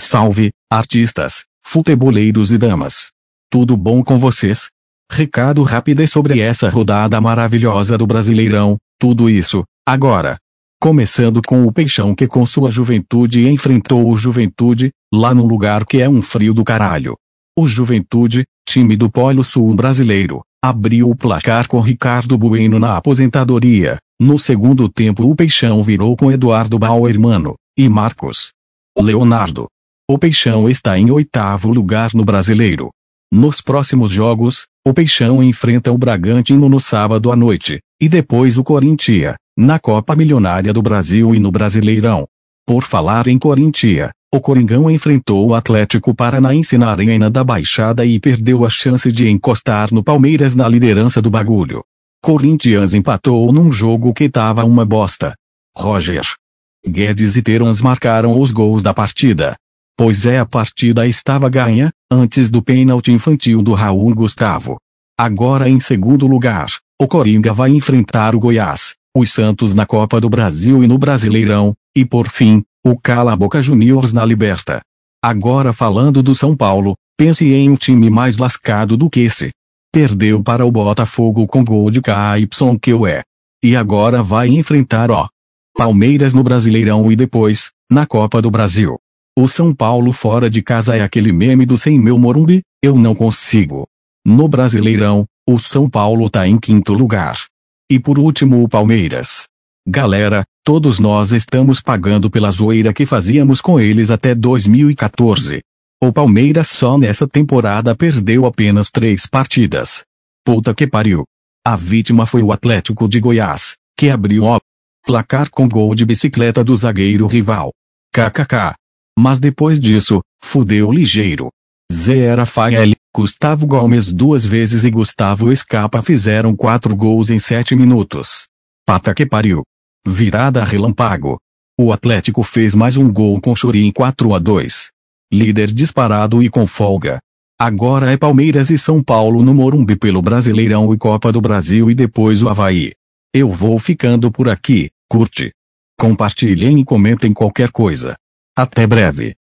Salve, artistas, futeboleiros e damas. Tudo bom com vocês? Recado rápido sobre essa rodada maravilhosa do Brasileirão, tudo isso, agora. Começando com o Peixão que com sua juventude enfrentou o Juventude, lá no lugar que é um frio do caralho. O Juventude, time do Polo Sul brasileiro, abriu o placar com Ricardo Bueno na aposentadoria. No segundo tempo o Peixão virou com Eduardo Bauermano e Marcos Leonardo. O Peixão está em oitavo lugar no Brasileiro. Nos próximos jogos, o Peixão enfrenta o Bragantino no sábado à noite, e depois o Corinthians, na Copa Milionária do Brasil e no Brasileirão. Por falar em Corinthians, o Coringão enfrentou o Atlético Paranaense na Arena da Baixada e perdeu a chance de encostar no Palmeiras na liderança do bagulho. Corinthians empatou num jogo que tava uma bosta. Roger Guedes e Terans marcaram os gols da partida. Pois é a partida estava ganha, antes do pênalti infantil do Raul Gustavo. Agora em segundo lugar, o Coringa vai enfrentar o Goiás, os Santos na Copa do Brasil e no Brasileirão, e por fim, o Cala Boca Juniors na Liberta. Agora falando do São Paulo, pense em um time mais lascado do que esse. Perdeu para o Botafogo com gol de KYQE. E agora vai enfrentar o Palmeiras no Brasileirão e depois, na Copa do Brasil. O São Paulo fora de casa é aquele meme do sem meu Morumbi, eu não consigo. No Brasileirão, o São Paulo tá em quinto lugar. E por último o Palmeiras. Galera, todos nós estamos pagando pela zoeira que fazíamos com eles até 2014. O Palmeiras só nessa temporada perdeu apenas três partidas. Puta que pariu. A vítima foi o Atlético de Goiás, que abriu o placar com gol de bicicleta do zagueiro rival. KKK. Mas depois disso, fudeu ligeiro. Zé Rafael, Gustavo Gomes duas vezes e Gustavo Escapa fizeram quatro gols em sete minutos. Pata que pariu. Virada relâmpago. O Atlético fez mais um gol com Churi em 4 a 2. Líder disparado e com folga. Agora é Palmeiras e São Paulo no Morumbi pelo Brasileirão e Copa do Brasil e depois o Havaí. Eu vou ficando por aqui, curte. Compartilhem e comentem qualquer coisa. Até breve.